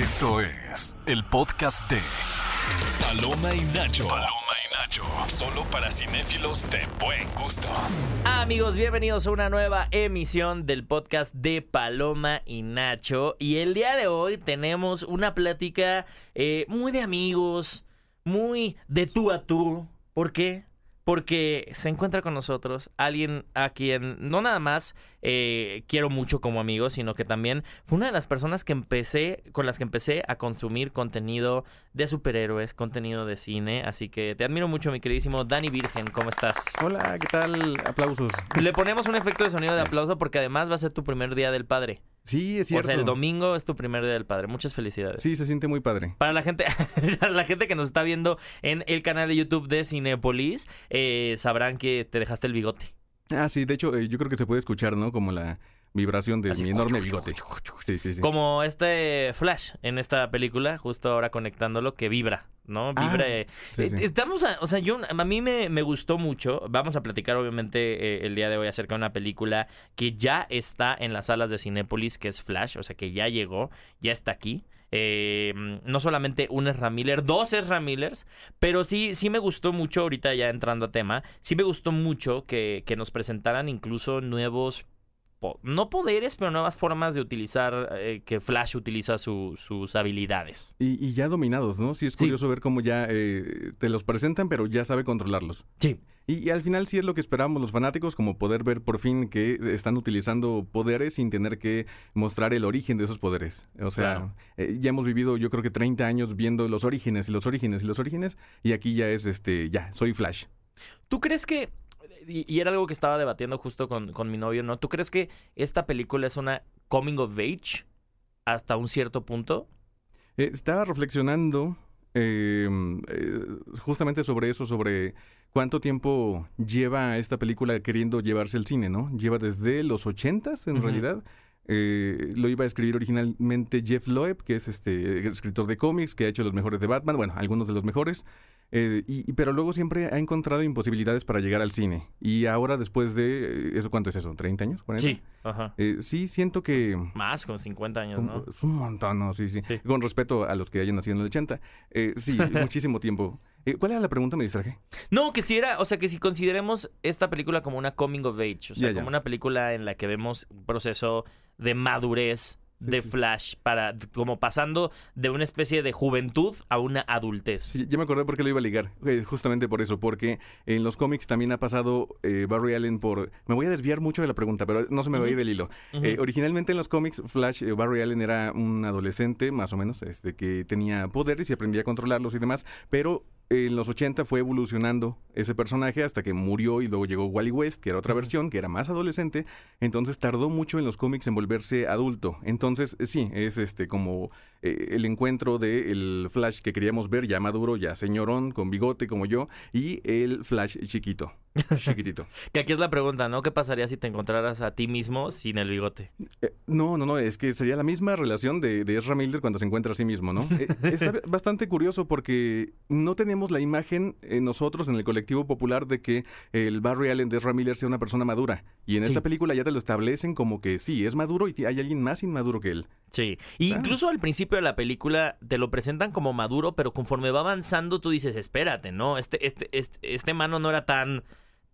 Esto es el podcast de Paloma y Nacho. Paloma y Nacho. Solo para cinéfilos de buen gusto. Amigos, bienvenidos a una nueva emisión del podcast de Paloma y Nacho. Y el día de hoy tenemos una plática eh, muy de amigos, muy de tú a tú. ¿Por qué? Porque se encuentra con nosotros alguien a quien no nada más eh, quiero mucho como amigo, sino que también fue una de las personas que empecé, con las que empecé a consumir contenido de superhéroes, contenido de cine. Así que te admiro mucho, mi queridísimo Dani Virgen. ¿Cómo estás? Hola, ¿qué tal? Aplausos. Le ponemos un efecto de sonido de aplauso porque además va a ser tu primer día del padre. Sí, es cierto. O sea, el domingo es tu primer día del padre. Muchas felicidades. Sí, se siente muy padre. Para la gente, para la gente que nos está viendo en el canal de YouTube de Cinepolis, eh, sabrán que te dejaste el bigote. Ah, sí, de hecho, eh, yo creo que se puede escuchar, ¿no? Como la vibración de Así. mi enorme bigote. Sí, sí, sí. Como este Flash en esta película, justo ahora conectándolo, que vibra, ¿no? Ah, Vibra. eh, sí, sí. eh, Estamos, a- o sea, yo, a mí me, me gustó mucho. Vamos a platicar, obviamente, eh, el día de hoy acerca de una película que ya está en las salas de Cinépolis, que es Flash, o sea, que ya llegó, ya está aquí. Eh, no solamente un Ezra Miller, dos Ezra Millers, pero sí, sí me gustó mucho, ahorita ya entrando a tema, sí me gustó mucho que, que nos presentaran incluso nuevos po- no poderes, pero nuevas formas de utilizar eh, que Flash utiliza su- sus habilidades. Y, y ya dominados, ¿no? Sí, es Sí. curioso ver cómo ya eh, te los presentan, pero ya sabe controlarlos. Sí. Y, y al final sí es lo que esperábamos los fanáticos, como poder ver por fin que están utilizando poderes sin tener que mostrar el origen de esos poderes. O sea, Claro. eh, ya hemos vivido yo creo que 30 años viendo los orígenes y los orígenes y los orígenes, y aquí ya es este, ya, soy Flash. ¿Tú crees que, y, y era algo que estaba debatiendo justo con, con mi novio, ¿no? ¿Tú crees que esta película es una coming of age hasta un cierto punto? Eh, estaba reflexionando eh, eh, justamente sobre eso, sobre cuánto tiempo lleva esta película queriendo llevarse al cine, ¿no? Lleva desde los ochentas, en Ujú. realidad. Eh, lo iba a escribir originalmente Jeff Loeb, que es este escritor de cómics, que ha hecho los mejores de Batman, bueno, algunos de los mejores. Eh, y, pero luego siempre ha encontrado imposibilidades para llegar al cine. Y ahora, después de. ¿Eso cuánto es eso? ¿30 años? ¿40? Sí. Ajá. Eh, sí, siento que. Más, con 50 años, ¿no? Es un montón, ¿no? Sí, sí, Sí. Con respeto a los que hayan nacido en el 80. Eh, sí, muchísimo tiempo. Eh, ¿Cuál era la pregunta? Me distraje. No, que si era, o sea, que si consideremos esta película como una coming of age, o sea, Ya, ya. como una película en la que vemos un proceso de madurez de sí. Flash para como pasando de una especie de juventud a una adultez. Sí, ya me acordé por qué lo iba a ligar. Eh, justamente por eso, porque en los cómics también ha pasado eh, Barry Allen por... Me voy a desviar mucho de la pregunta, pero no se me va a ir el hilo. Eh, originalmente en los cómics, Flash, eh, Barry Allen era un adolescente, más o menos, este, que tenía poderes y aprendía a controlarlos y demás, pero en los 80 fue evolucionando ese personaje hasta que murió y luego llegó Wally West, que era otra versión, que era más adolescente, entonces tardó mucho en los cómics en volverse adulto. Entonces, eh, sí, es este como eh, el encuentro del Flash que queríamos ver, ya maduro, ya señorón, con bigote como yo, y el Flash chiquito, chiquitito. Que aquí es la pregunta, ¿no? ¿Qué pasaría si te encontraras a ti mismo sin el bigote? Eh, no, no, no, es que sería la misma relación de, de Ezra Miller cuando se encuentra a sí mismo, ¿no? Eh, está bastante curioso porque no tenemos la imagen en nosotros, en el colectivo popular, de que el Barry Allen de Ezra Miller sea una persona madura. Y en Sí. esta película ya te lo establecen como que sí, es maduro y hay alguien más inmaduro que él. Sí. Y incluso al principio de la película te lo presentan como maduro, pero conforme va avanzando tú dices, espérate, ¿no? Este, este, este, este mano no era tan,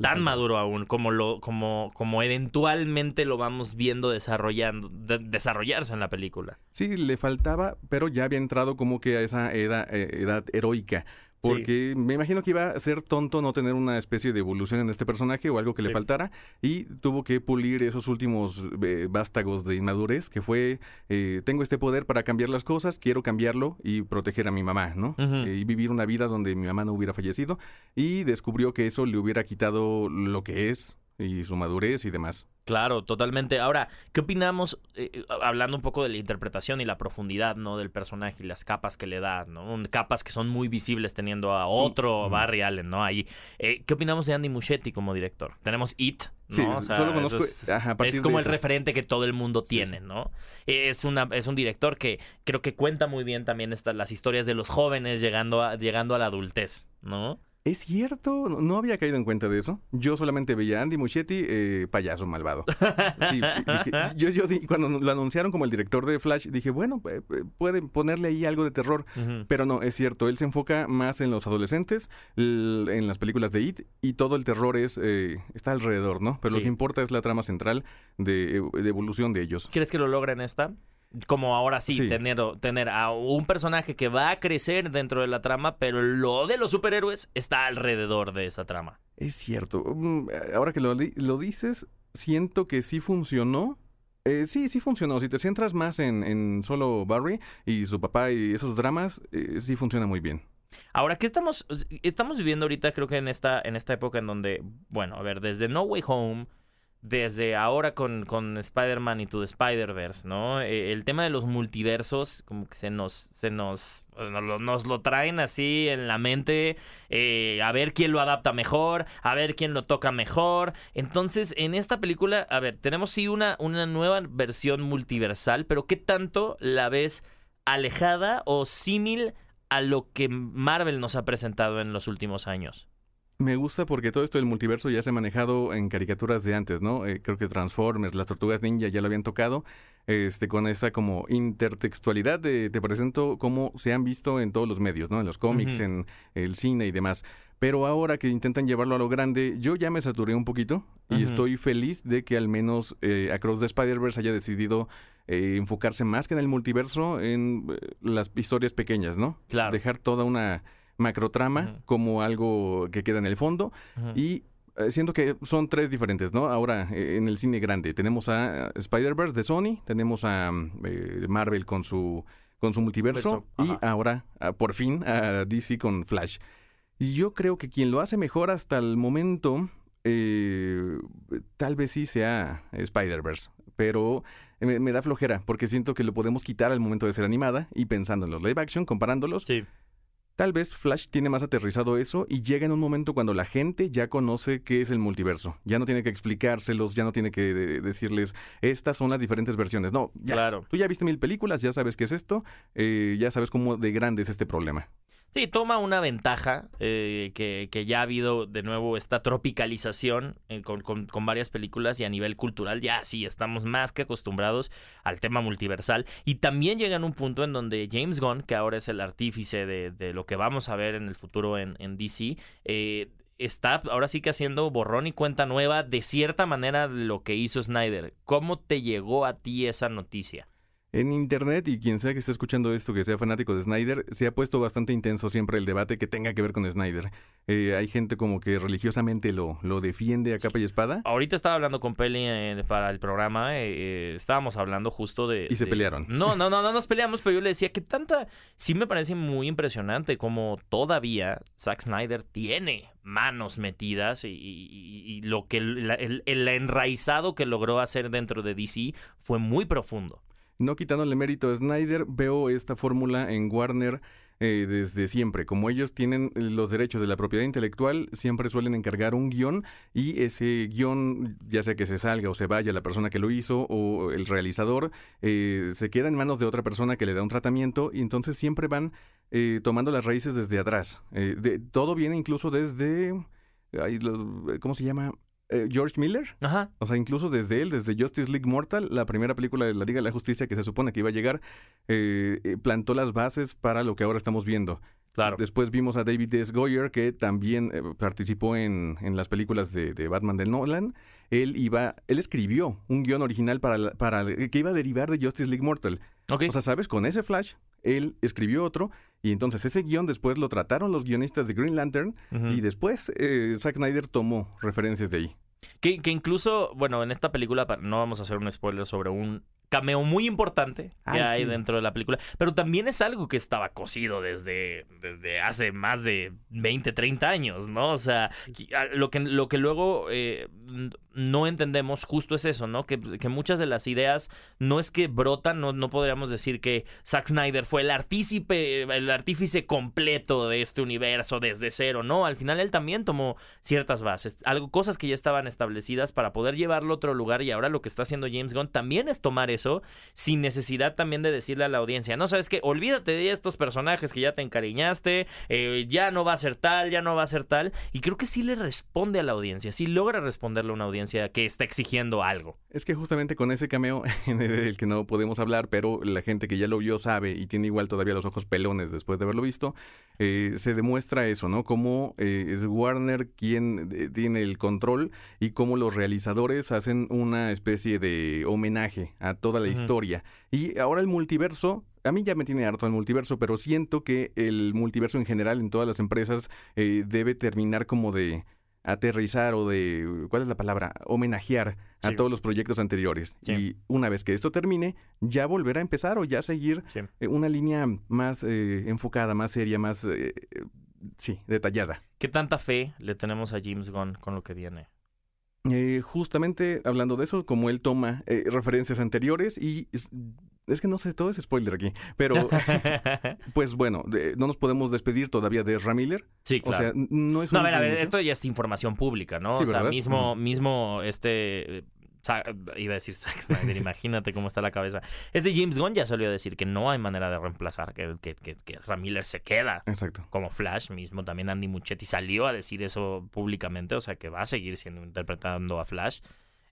tan maduro aún como lo, como, como eventualmente lo vamos viendo desarrollando, de- desarrollarse en la película. Sí, le faltaba, pero ya había entrado como que a esa edad, eh, edad heroica. Porque me imagino que iba a ser tonto no tener una especie de evolución en este personaje o algo que le faltara. Y tuvo que pulir esos últimos eh, vástagos de inmadurez, que fue, eh, tengo este poder para cambiar las cosas, quiero cambiarlo y proteger a mi mamá, ¿no? Eh, y vivir una vida donde mi mamá no hubiera fallecido. Y descubrió que eso le hubiera quitado lo que es y su madurez y demás. Claro, totalmente. Ahora, ¿qué opinamos, eh, hablando un poco de la interpretación y la profundidad, ¿no? Del personaje y las capas que le da, ¿no? Capas que son muy visibles teniendo a otro Mm. Barry Allen, ¿no? Ahí. Eh, ¿Qué opinamos de Andy Muschietti como director? Tenemos It, ¿no? Sí, O sea, solo conozco- Es, ajá, a es como el referente que todo el mundo Sí, tiene, sí. ¿no? Es, una, es un director que creo que cuenta muy bien también estas, las historias de los jóvenes llegando a, llegando a la adultez, ¿no? Es cierto, no- había caído en cuenta de eso. Yo solamente veía a Andy Muschietti, eh, payaso malvado. Sí, dije- yo, yo di- cuando lo anunciaron como el director de Flash, dije, bueno, eh, eh, pueden ponerle ahí algo de terror. Pero no, es cierto, él se enfoca más en los adolescentes, en las películas de It, y todo el terror es eh, está alrededor, ¿no? Pero Sí. lo que importa es la trama central de, de evolución de ellos. ¿Crees que lo logra en esta? Como ahora sí, Sí. Tener, tener a un personaje que va a crecer dentro de la trama, pero lo de los superhéroes está alrededor de esa trama. Es cierto. Mm, Ahora que lo, lo dices, siento que sí funcionó. Eh, sí, sí funcionó. Si te centras más en, en solo Barry y su papá y esos dramas, eh, sí funciona muy bien. Ahora, ¿qué estamos, estamos viviendo ahorita? Creo que en esta, en esta época en donde, bueno, a ver, desde No Way Home, desde ahora con, con Spider-Man y the Spider-Verse, ¿no? Eh, el tema de los multiversos, como que se nos, se nos, nos lo traen así en la mente, eh, a ver quién lo adapta mejor, a ver quién lo toca mejor. Entonces, en esta película, a ver, tenemos sí una, una nueva versión multiversal, pero ¿qué tanto la ves alejada o símil a lo que Marvel nos ha presentado en los últimos años? Me gusta porque todo esto del multiverso ya se ha manejado en caricaturas de antes, ¿no? Eh, creo que Transformers, las Tortugas Ninja ya lo habían tocado, este, con esa como intertextualidad de te presento cómo se han visto en todos los medios, ¿no? En los cómics, en el cine y demás. Pero ahora que intentan llevarlo a lo grande, yo ya me saturé un poquito y estoy feliz de que al menos eh, Across the Spider-Verse haya decidido eh, enfocarse más que en el multiverso en eh, las historias pequeñas, ¿no? Claro. Dejar toda una macrotrama Ujú. como algo que queda en el fondo y eh, siento que son tres diferentes, ¿no? Ahora, eh, en el cine grande, tenemos a eh, Spider-Verse de Sony, tenemos a mm, eh, Marvel con su, con su multiverso Verso, y ahora, ah, por fin, a DC con Flash. Y yo creo que quien lo hace mejor hasta el momento, eh, tal vez sí sea Spider-Verse, pero me, me da flojera porque siento que lo podemos quitar al momento de ser animada y pensando en los live action, comparándolos, Sí. Tal vez Flash tiene más aterrizado eso y llega en un momento cuando la gente ya conoce qué es el multiverso. Ya no tiene que explicárselos, ya no tiene que de- decirles, estas son las diferentes versiones. No, ya. Claro. Tú ya viste mil películas, ya sabes qué es esto, eh, ya sabes cómo de grande es este problema. Sí, toma una ventaja eh, que, que ya ha habido de nuevo esta tropicalización eh, con, con- varias películas y a nivel cultural ya sí estamos más que acostumbrados al tema multiversal y también llega en un punto en donde James Gunn, que ahora es el artífice de, de lo que vamos a ver en el futuro en, en DC, eh, está ahora sí que haciendo borrón y cuenta nueva de cierta manera lo que hizo Snyder. ¿Cómo te llegó a ti esa noticia? En internet y quien sea que esté escuchando esto, que sea fanático de Snyder, se ha puesto bastante intenso siempre el debate que tenga que ver con Snyder. Eh, hay gente como que religiosamente lo, lo defiende a capa y espada Ahorita estaba hablando con Peli eh, para el programa, eh, eh, estábamos hablando justo de... y se pelearon. No, no, no, no nos peleamos, pero yo le decía que tanta... Sí me parece muy impresionante como todavía Zack Snyder tiene manos metidas y, y- y lo que el, el- el enraizado que logró hacer dentro de DC fue muy profundo. No quitándole mérito a Snyder, veo esta fórmula en Warner eh, desde siempre. Como ellos tienen eh, los derechos de la propiedad intelectual, siempre suelen encargar un guion y ese guion, ya sea que se salga o se vaya la persona que lo hizo o el realizador, eh, se queda en manos de otra persona que le da un tratamiento y entonces siempre van eh, tomando las raíces desde atrás. Eh, todo viene incluso desde... ¿Cómo se llama? Eh, George Miller. Ajá. O sea, incluso desde él, desde Justice League Mortal, la primera película de la Liga de la Justicia que se supone que iba a llegar, eh, eh, plantó las bases para lo que ahora estamos viendo. Claro. Después vimos a David S. Goyer, que también eh, participó en, en las películas de, de Batman de Nolan. Él iba, él escribió un guion original para, la- para que iba a derivar de Justice League Mortal. Ok. O sea, ¿sabes? Con ese Flash, él escribió otro y entonces ese guion después lo trataron los guionistas de Green Lantern y después eh, Zack Snyder tomó referencias de ahí. Que, que incluso, bueno, en esta película, no vamos a hacer un spoiler sobre un cameo muy importante que Ay, hay sí. dentro de la película, pero también es algo que estaba cocido desde, desde hace más de 20, 30 años, ¿no? O sea, qui- a- lo que, lo que luego eh, no entendemos justo es eso, ¿no? Que, que muchas de las ideas no es que brotan, no, no podríamos decir que Zack Snyder fue el artícipe, el artífice completo de este universo desde cero, ¿no? Al final él también tomó ciertas bases, algo, cosas que ya estaban establecidas para poder llevarlo a otro lugar y ahora lo que está haciendo James Gunn también es tomar eso sin necesidad también de decirle a la audiencia, no sabes qué, olvídate de estos personajes que ya te encariñaste, eh, ya no va a ser tal, ya no va a ser tal. Y creo que sí le responde a la audiencia, sí logra responderle a una audiencia que está exigiendo algo. Es que justamente con ese cameo, del que no podemos hablar, pero la gente que ya lo vio sabe y tiene igual todavía los ojos pelones después de haberlo visto, eh, se demuestra eso, ¿no? Cómo eh, es Warner quien tiene el control y cómo los realizadores hacen una especie de homenaje a toda la historia. Y ahora el multiverso a mí ya me tiene harto el multiverso, pero siento que el multiverso en general en todas las empresas debe terminar como de aterrizar o de, ¿cuál es la palabra? Homenajear a todos los proyectos anteriores. Y una vez que esto termine, ya volver a empezar o ya seguir eh, una línea más eh, enfocada, más seria, más, eh, sí, detallada. ¿Qué tanta fe le tenemos a James Gunn con lo que viene? Justamente hablando de eso, como él toma referencias anteriores y es que no sé, todo es spoiler aquí. Pero, pues bueno, no nos podemos despedir todavía de Ramiller. Sí, claro. O sea, no es No, a ver, a ver, esto ya es información pública, ¿no? o sea, mismo, mismo este iba a decir Zack Snyder, imagínate cómo está la cabeza. Este James Gunn ya salió a decir que no hay manera de reemplazar, que, que, que, que Ramiller se queda. Exacto. Como Flash mismo, también Andy Muchetti salió a decir eso públicamente, o sea que va a seguir siendo interpretando a Flash.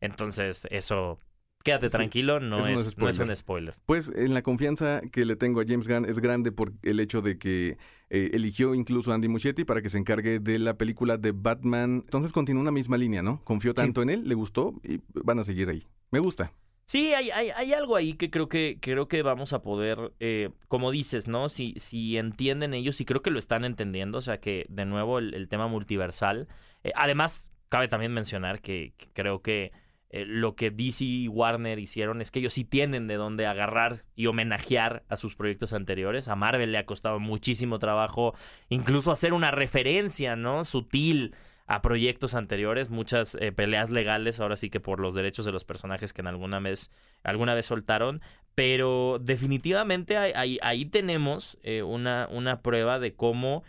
Entonces, eso Quédate tranquilo, no es, no, es un spoiler. Pues en la confianza que le tengo a James Gunn es grande por el hecho de que eh, eligió incluso a Andy Muschietti para que se encargue de la película de Batman. Entonces continúa una misma línea, ¿no? Confió tanto en él, le gustó y van a seguir ahí. Me gusta. Sí, hay, hay, hay, algo ahí que creo que creo que vamos a poder, eh, como dices, ¿no? Si, si entienden ellos, y creo que lo están entendiendo, o sea que de nuevo el, tema multiversal. Eh, además, cabe también mencionar que creo que eh, lo que DC y Warner hicieron es que ellos sí tienen de dónde agarrar y homenajear a sus proyectos anteriores. A Marvel le ha costado muchísimo trabajo incluso hacer una referencia, ¿no? Sutil a proyectos anteriores, muchas eh, peleas legales, ahora sí que por los derechos de los personajes que en alguna vez, alguna vez soltaron, pero definitivamente ahí, tenemos eh, una, una prueba de cómo,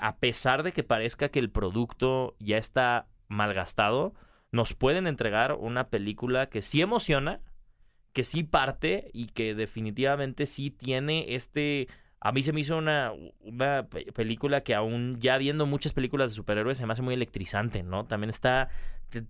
a pesar de que parezca que el producto ya está malgastado, nos pueden entregar una película que sí emociona, que sí parte y que definitivamente sí tiene este... A mí se me hizo una, película que aún ya viendo muchas películas de superhéroes se me hace muy electrizante, ¿no? También está,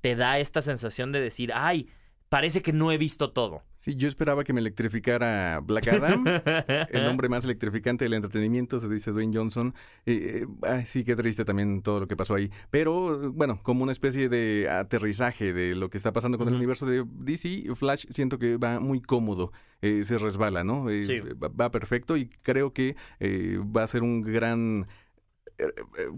te da esta sensación de decir, ay, parece que no he visto todo. Sí, yo esperaba que me electrificara Black Adam, el hombre más electrificante del entretenimiento, se dice Dwayne Johnson. Eh, sí, qué triste también todo lo que pasó ahí. Pero, bueno, como una especie de aterrizaje de lo que está pasando con el universo de DC, Flash siento que va muy cómodo, eh, se resbala, ¿no? Eh, sí. va, perfecto y creo que va a ser un gran...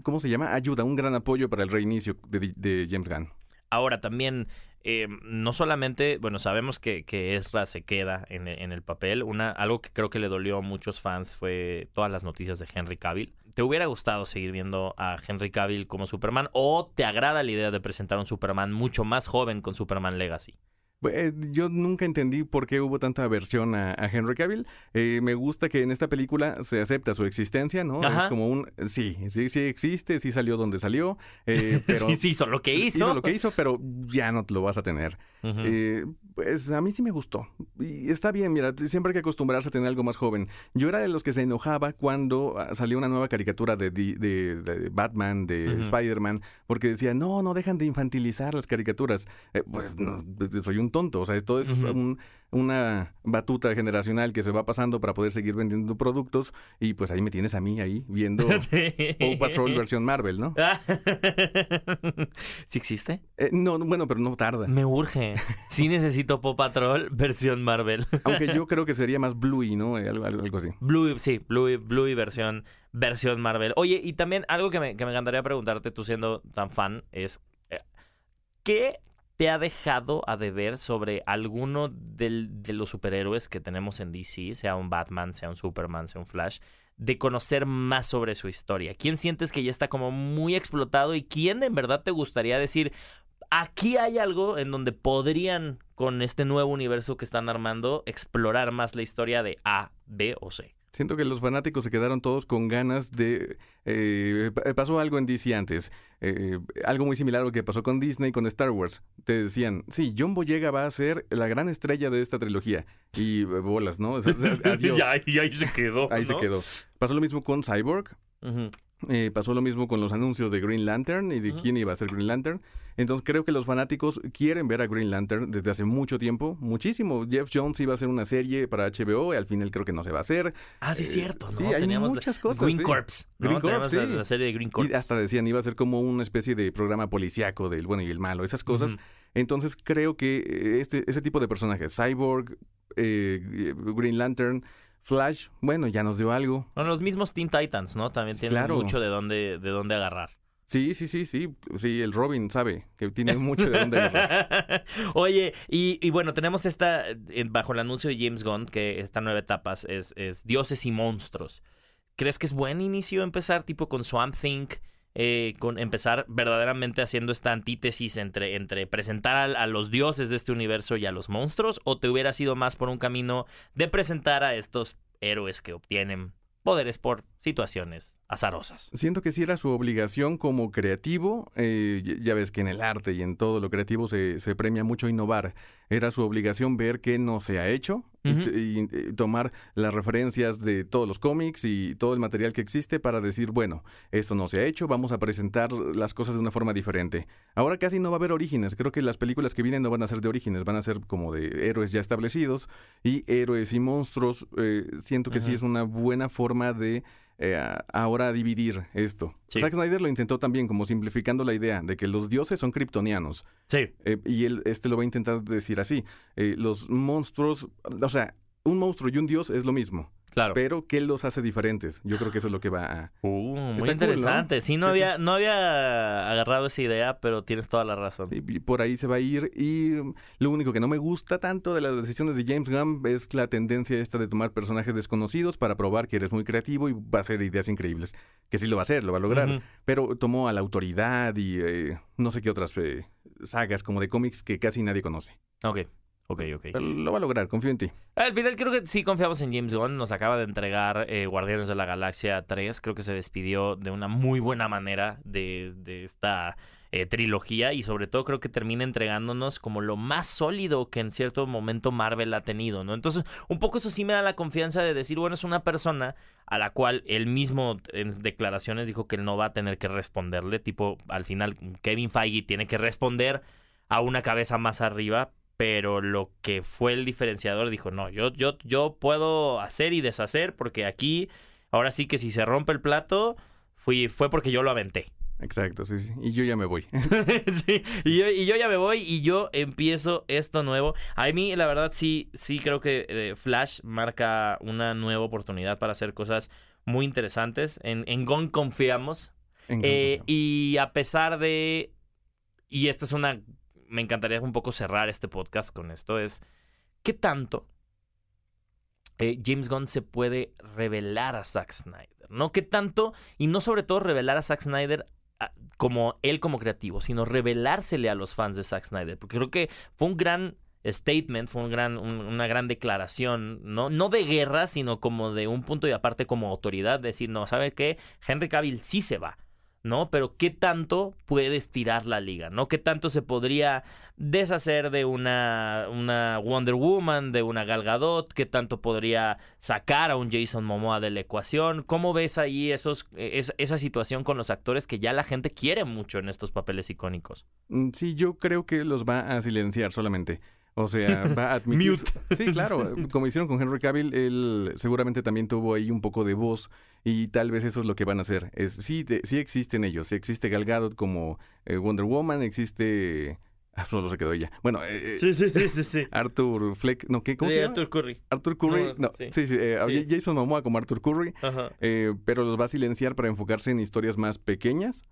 ¿Cómo se llama? Ayuda, un gran apoyo para el reinicio de, de James Gunn. Ahora también eh, no solamente, bueno, sabemos que, Ezra se queda en, en, el papel. Una, algo que creo que le dolió a muchos fans fue todas las noticias de Henry Cavill. ¿Te hubiera gustado seguir viendo a Henry Cavill como Superman o te agrada la idea de presentar un Superman mucho más joven con Superman Legacy? Eh, yo nunca entendí por qué hubo tanta aversión a, Henry Cavill. Eh, me gusta que en esta película se acepta su existencia, ¿no? Es como un... Sí, sí, sí existe, sí salió donde salió, eh, pero... sí, sí, hizo lo que hizo. Hizo lo que hizo, pero ya no lo vas a tener. pues a mí sí me gustó. Y está bien, mira, siempre hay que acostumbrarse a tener algo más joven. Yo era de los que se enojaba cuando ah, salió una nueva caricatura de, de, Batman, de Spider-Man, porque decía, no, no dejan de infantilizar las caricaturas. pues no, soy un tonto. O sea, todo es una batuta generacional que se va pasando para poder seguir vendiendo productos. Y pues ahí me tienes a mí ahí viendo Paw Patrol versión Marvel, ¿no? ¿Sí existe? Eh, no, bueno, pero no tarda. Me urge. Sí necesito Paw Patrol versión Marvel. Aunque yo creo que sería más Bluey, ¿no? Eh, algo, algo así. Bluey, sí, Bluey, Bluey versión, versión Marvel. Oye, y también algo que me, que me encantaría preguntarte, tú siendo tan fan, es... Eh, ¿Qué te ha dejado a deber sobre alguno de los superhéroes que tenemos en DC, sea un Batman, sea un Superman, sea un Flash, de conocer más sobre su historia? ¿Quién sientes que ya está como muy explotado y quién en verdad te gustaría decir, aquí hay algo en donde podrían, con este nuevo universo que están armando, explorar más la historia de A, B o C? Siento que los fanáticos se quedaron todos con ganas de... eh, pa- pasó algo en DC antes, eh, algo muy similar a lo que pasó con Disney, con Star Wars. Te decían, sí, John Boyega va a ser la gran estrella de esta trilogía. Y eh, bolas, ¿no? O sea, adiós. y, ahí, y ahí se quedó. Ahí se quedó. Pasó lo mismo con Cyborg. Eh, pasó lo mismo con los anuncios de Green Lantern y de quién iba a ser Green Lantern. Entonces creo que los fanáticos quieren ver a Green Lantern desde hace mucho tiempo, muchísimo. Jeff Jones iba a hacer una serie para HBO y al final creo que no se va a hacer. Ah, sí, es Eh, cierto. ¿no? sí, hay Teníamos la- muchas cosas, Green sí. Corps. ¿no? Green Corps, la, serie de Green Corps. Y hasta decían, iba a ser como una especie de programa policíaco del bueno y el malo, esas cosas. Entonces creo que eh, este, ese tipo de personajes, Cyborg, eh, Green Lantern, Flash, bueno, ya nos dio algo. Bueno, los mismos Teen Titans, ¿no? También tienen claro. mucho de dónde, de dónde agarrar. Sí, sí, sí, sí. Sí, el Robin sabe que tiene mucho de dónde. Oye, y, y bueno, tenemos esta, eh, bajo el anuncio de James Gunn, que esta nueva etapa es, es Dioses y Monstruos. ¿Crees que es buen inicio empezar tipo con Swamp Thing? eh, con empezar verdaderamente haciendo esta antítesis entre, entre presentar a, a los dioses de este universo y a los monstruos? ¿O te hubiera sido más por un camino de presentar a estos héroes que obtienen poderes por situaciones azarosas? Siento que sí era su obligación como creativo. eh, ya- ves que en el arte y en todo lo creativo se, se premia mucho innovar. Era su obligación ver qué no se ha hecho y eh, tomar las referencias de todos los cómics y todo el material que existe para decir, bueno, esto no se ha hecho, vamos a presentar las cosas de una forma diferente. Ahora casi no va a haber orígenes. Creo que las películas que vienen no van a ser de orígenes, van a ser como de héroes ya establecidos y héroes y monstruos. eh, siento que sí es una buena forma de eh, ahora dividir esto. Sí. Zack Snyder lo intentó también, como simplificando la idea de que los dioses son kryptonianos. Sí. eh, y él este lo va a intentar decir así. eh, los monstruos, o sea, un monstruo y un dios es lo mismo, Claro. pero ¿qué los hace diferentes? Yo creo que eso es lo que va a... Uh, muy Está cool, ¿no? interesante. Sí, no, Sí, sí. había, no había agarrado esa idea, pero tienes toda la razón. y por ahí se va a ir y lo único que no me gusta tanto de las decisiones de James Gunn es la tendencia esta de tomar personajes desconocidos para probar que eres muy creativo y va a hacer ideas increíbles. Que sí lo va a hacer, lo va a lograr. Pero tomó a la autoridad y eh, no sé qué otras eh, sagas como de cómics que casi nadie conoce. Ok, ok, ok. Pero lo va a lograr, confío en ti. Al final creo que sí confiamos en James Gunn. Nos acaba de entregar eh, Guardianes de la Galaxia 3. Creo que se despidió de una muy buena manera de, de esta eh, trilogía y sobre todo creo que termina entregándonos como lo más sólido que en cierto momento Marvel ha tenido, ¿no? Entonces, un poco eso sí me da la confianza de decir, bueno, es una persona a la cual él mismo en declaraciones dijo que él no va a tener que responderle, tipo, al final Kevin Feige tiene que responder a una cabeza más arriba, pero lo que fue el diferenciador dijo, no, yo, yo, yo puedo hacer y deshacer porque aquí, ahora sí que si se rompe el plato, fui, fue porque yo lo aventé. Exacto, sí, sí. Y yo ya me voy. Sí, y yo, y yo ya me voy y yo empiezo esto nuevo. A mí, la verdad, sí, sí creo que eh, Flash marca una nueva oportunidad para hacer cosas muy interesantes. En, en Gon confiamos. En- Eh, y a pesar de. Y esta es una. Me encantaría un poco cerrar este podcast con esto. Es. ¿Qué tanto eh, James Gunn se puede revelar a Zack Snyder? ¿No? ¿Qué tanto? Y no sobre todo revelar a Zack Snyder a- como él como creativo, sino revelársele a los fans de Zack Snyder. Porque creo que fue un gran statement, fue un gran, un- una gran declaración, ¿no? no de guerra, sino como de un punto y aparte como autoridad, decir, no, ¿sabe qué? Henry Cavill sí se va. ¿No? Pero ¿qué tanto puede estirar la liga, ¿no? ¿Qué tanto se podría deshacer de una, una Wonder Woman, de una Gal Gadot? ¿Qué tanto podría sacar a un Jason Momoa de la ecuación? ¿Cómo ves ahí esos, es- esa situación con los actores que ya la gente quiere mucho en estos papeles icónicos? Mm, Sí, yo creo que los va a silenciar solamente. O sea, va a admitir... Mute. Sí, claro. Como hicieron con Henry Cavill, él seguramente también tuvo ahí un poco de voz y tal vez eso es lo que van a hacer. Es, sí, de- sí existen ellos. Sí existe Gal Gadot como eh, Wonder Woman, existe... Ah, solo se quedó ella. Bueno, eh, Sí, sí, sí, sí. sí. Arthur Fleck... No, ¿qué? ¿Cómo se llama? Arthur Curry. Arthur Curry. No, No, sí. sí, sí. eh, Sí. Jason Momoa como Arthur Curry. Ajá. eh, pero los va a silenciar para enfocarse en historias más pequeñas.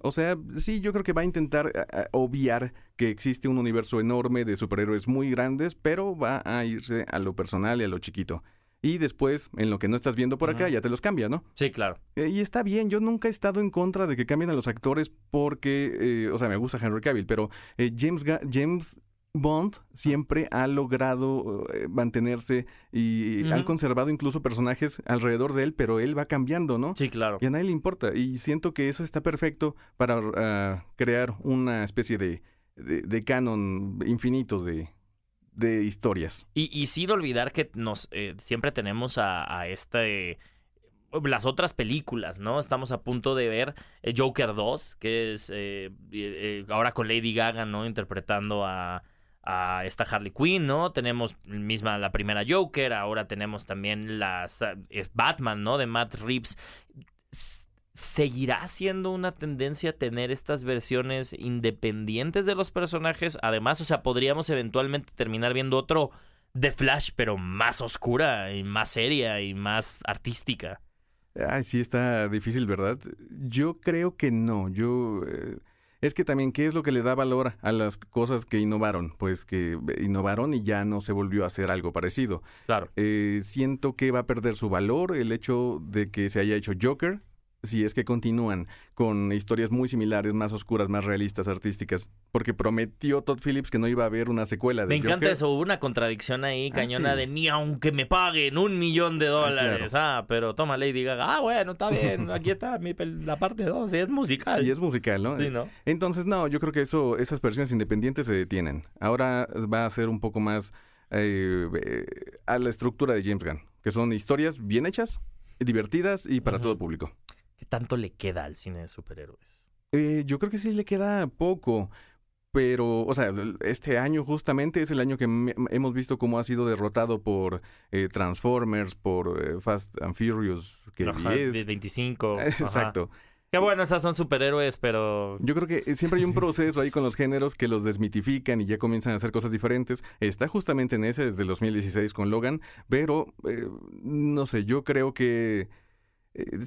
O sea, sí, yo creo que va a intentar a- a, obviar que existe un universo enorme de superhéroes muy grandes, pero va a irse a lo personal y a lo chiquito. Y después, en lo que no estás viendo por acá, ya te los cambia, ¿no? Sí, claro. Eh, y está bien, yo nunca he estado en contra de que cambien a los actores porque, eh, o sea, me gusta Henry Cavill, pero eh, James, Ga- James Bond siempre ha logrado eh, mantenerse y han conservado incluso personajes alrededor de él, pero él va cambiando, ¿no? Sí, claro. Y a nadie le importa. Y siento que eso está perfecto para ah, crear una especie de, de, de canon infinito de, de historias. Y, y sin olvidar que nos eh, siempre tenemos a, a este las otras películas, ¿no? Estamos a punto de ver eh, Joker 2, que es eh, eh, ahora con Lady Gaga, ¿no? Interpretando a, a esta Harley Quinn, ¿no? Tenemos misma la primera Joker, ahora tenemos también las es Batman, ¿no? De Matt Reeves. ¿Seguirá siendo una tendencia tener estas versiones independientes de los personajes? Además, o sea, podríamos eventualmente terminar viendo otro de Flash, pero más oscura y más seria y más artística. Ay, sí, está difícil, ¿verdad? Yo creo que no. Yo. eh, es que también, ¿qué es lo que le da valor a las cosas que innovaron? Pues que eh, innovaron y ya no se volvió a hacer algo parecido. Claro. Eh, siento que va a perder su valor el hecho de que se haya hecho Joker. Si es que continúan con historias muy similares, más oscuras, más realistas, artísticas, porque prometió Todd Phillips que no iba a haber una secuela de Me encanta Joker. eso, hubo una contradicción ahí, Ah, cañona sí. de ni aunque me paguen un millón de dólares. Ah, pero toma Lady Gaga. Ah, bueno, está bien, aquí está mi la parte 2, es musical. Y es musical, ¿no? Sí, ¿no? Entonces, no, yo creo que eso, esas versiones independientes se detienen. Ahora va a ser un poco más eh, eh, a la estructura de James Gunn, que son historias bien hechas, divertidas y para Ujú. todo público. ¿Qué tanto le queda al cine de superhéroes? Eh, yo creo que sí le queda poco, pero, o sea, este año justamente es el año que hemos visto cómo ha sido derrotado por eh, Transformers, por eh, Fast and Furious, que Ajá, 10. de 25. ajá. Exacto. Qué bueno, esas son superhéroes, pero Yo creo que eh, siempre hay un proceso ahí con los géneros que los desmitifican y ya comienzan a hacer cosas diferentes. Está justamente en ese desde el 2016 con Logan, pero eh, no sé, yo creo que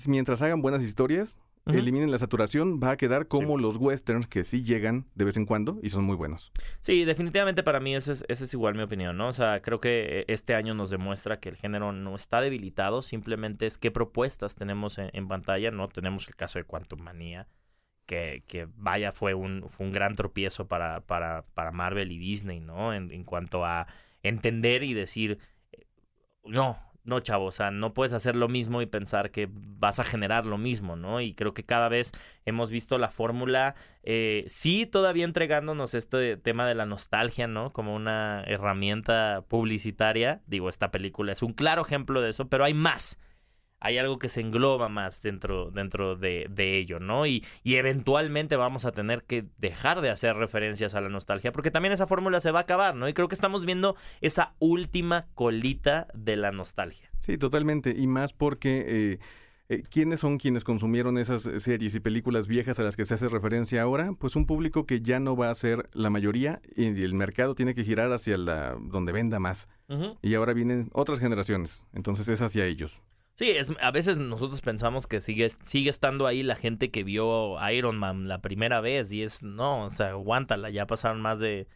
mientras hagan buenas historias, eliminen la saturación, va a quedar como los westerns que sí llegan de vez en cuando y son muy buenos. Sí, definitivamente para mí esa es, esa es igual mi opinión, ¿no? O sea, creo que eh, este año nos demuestra que el género no está debilitado, simplemente es qué propuestas tenemos en, en pantalla, ¿no? Tenemos el caso de Quantum Manía, que, que vaya, fue un, fue un gran tropiezo para, para, para Marvel y Disney, ¿no? En, en cuanto a entender y decir, eh, no, no, chavo, o sea, no puedes hacer lo mismo y pensar que vas a generar lo mismo, ¿no? Y creo que cada vez hemos visto la fórmula, eh, sí, todavía entregándonos este tema de la nostalgia, ¿no? Como una herramienta publicitaria. Digo, esta película es un claro ejemplo de eso, pero hay más. Hay algo que se engloba más dentro, dentro de, de ello, ¿no? Y, y eventualmente vamos a tener que dejar de hacer referencias a la nostalgia, porque también esa fórmula se va a acabar, ¿no? Y creo que estamos viendo esa última colita de la nostalgia. Sí, totalmente. Y más porque eh, eh, ¿quiénes son quienes consumieron esas series y películas viejas a las que se hace referencia ahora? Pues un público que ya no va a ser la mayoría y el mercado tiene que girar hacia la donde venda más. Y ahora vienen otras generaciones. Entonces es hacia ellos. Sí, es, a veces nosotros pensamos que sigue, sigue estando ahí la gente que vio Iron Man la primera vez y es, no, o sea, aguántala, ya pasaron más de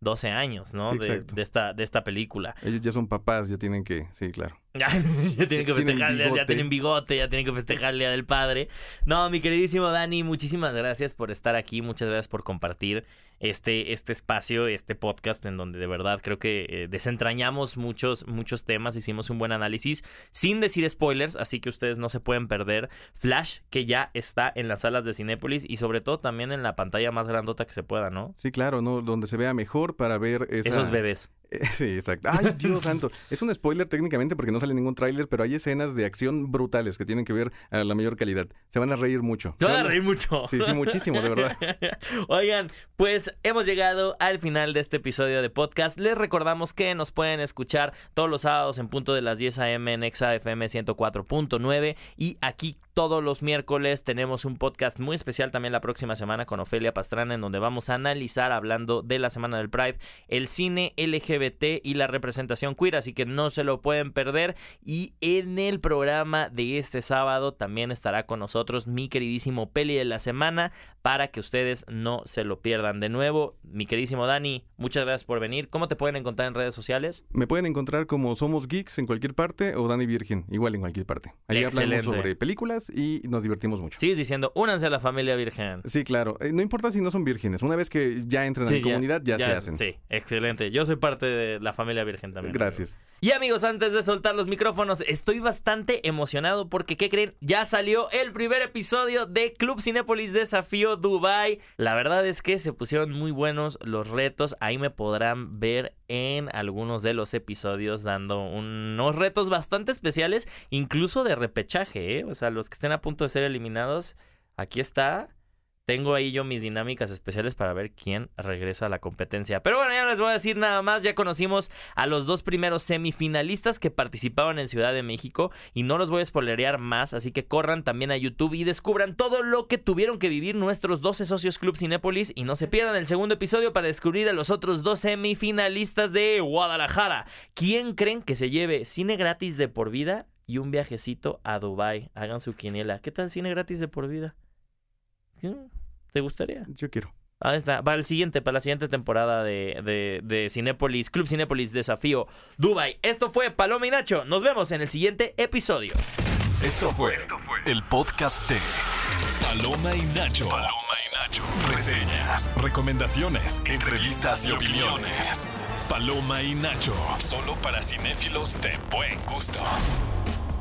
12 años, ¿no? Sí, de, exacto. de esta, de esta película. Ellos ya son papás, ya tienen que, sí, claro. ya tienen que Tienen festejar, ya- tienen bigote, ya tienen que festejar el Día del Padre. No, mi queridísimo Dani, muchísimas gracias por estar aquí, muchas gracias por compartir este, este espacio, este podcast en donde de verdad creo que eh, desentrañamos muchos, muchos temas, hicimos un buen análisis sin decir spoilers, así que ustedes no se pueden perder Flash, que ya está en las salas de Cinépolis y sobre todo también en la pantalla más grandota que se pueda, ¿no? Sí, claro, ¿no? Donde se vea mejor para ver esa... Esos bebés. Sí, exacto. Ay, Dios santo. Es un spoiler técnicamente porque no sale ningún tráiler, pero hay escenas de acción brutales que tienen que ver a la mayor calidad. Se van a reír mucho. Se van a- reír mucho. Sí, sí, muchísimo, de verdad. Oigan, pues hemos llegado al final de este episodio de podcast. Les recordamos que nos pueden escuchar todos los sábados en punto de las 10 a.m. en Exa FM 104.9 y aquí todos los miércoles tenemos un podcast muy especial también la próxima semana con Ofelia Pastrana en donde vamos a analizar hablando de la Semana del Pride, el cine LGBT y la representación queer, así que no se lo pueden perder y en el programa de este sábado también estará con nosotros mi queridísimo Peli de la semana para que ustedes no se lo pierdan. De nuevo, mi queridísimo Dani, muchas gracias por venir. ¿Cómo te pueden encontrar en redes sociales? Me pueden encontrar como Somos Geeks en cualquier parte o Dani Virgen, igual en cualquier parte. Ahí Excelente. hablamos sobre películas y nos divertimos mucho. Sigues diciendo, únanse a la familia virgen. Sí, claro. Eh, no importa si no son vírgenes. Una vez que ya entran Sí, en la comunidad, ya, se hacen. Sí, excelente. Yo soy parte de la familia virgen también. Gracias. Y amigos, antes de soltar los micrófonos, estoy bastante emocionado porque, ¿qué creen? Ya salió el primer episodio de Club Cinépolis Desafío Dubai. La verdad es que se pusieron muy buenos los retos. Ahí me podrán ver en algunos de los episodios dando unos retos bastante especiales, incluso de repechaje, ¿eh? O sea, los que estén a punto de ser eliminados, aquí está. Tengo ahí yo mis dinámicas especiales para ver quién regresa a la competencia. Pero bueno, ya les voy a decir nada más. Ya conocimos a los dos primeros semifinalistas que participaban en Ciudad de México y no los voy a spoilerear más. Así que corran también a YouTube y descubran todo lo que tuvieron que vivir nuestros 12 socios Club Cinépolis. Y no se pierdan el segundo episodio para descubrir a los otros dos semifinalistas de Guadalajara. ¿Quién creen que se lleve cine gratis de por vida y un viajecito a Dubai? Hagan su quiniela. ¿Qué tal cine gratis de por vida? ¿Sí? ¿Te gustaría? Yo quiero. Ahí está, para el siguiente, para la siguiente temporada de, de, de Cinépolis, Club Cinépolis Desafío Dubai. Esto fue Paloma y Nacho. Nos vemos en el siguiente episodio. Esto fue el podcast de Paloma y Nacho. Paloma y Nacho. Reseñas, recomendaciones, entrevistas y opiniones. Paloma y Nacho. Solo para cinéfilos de buen gusto.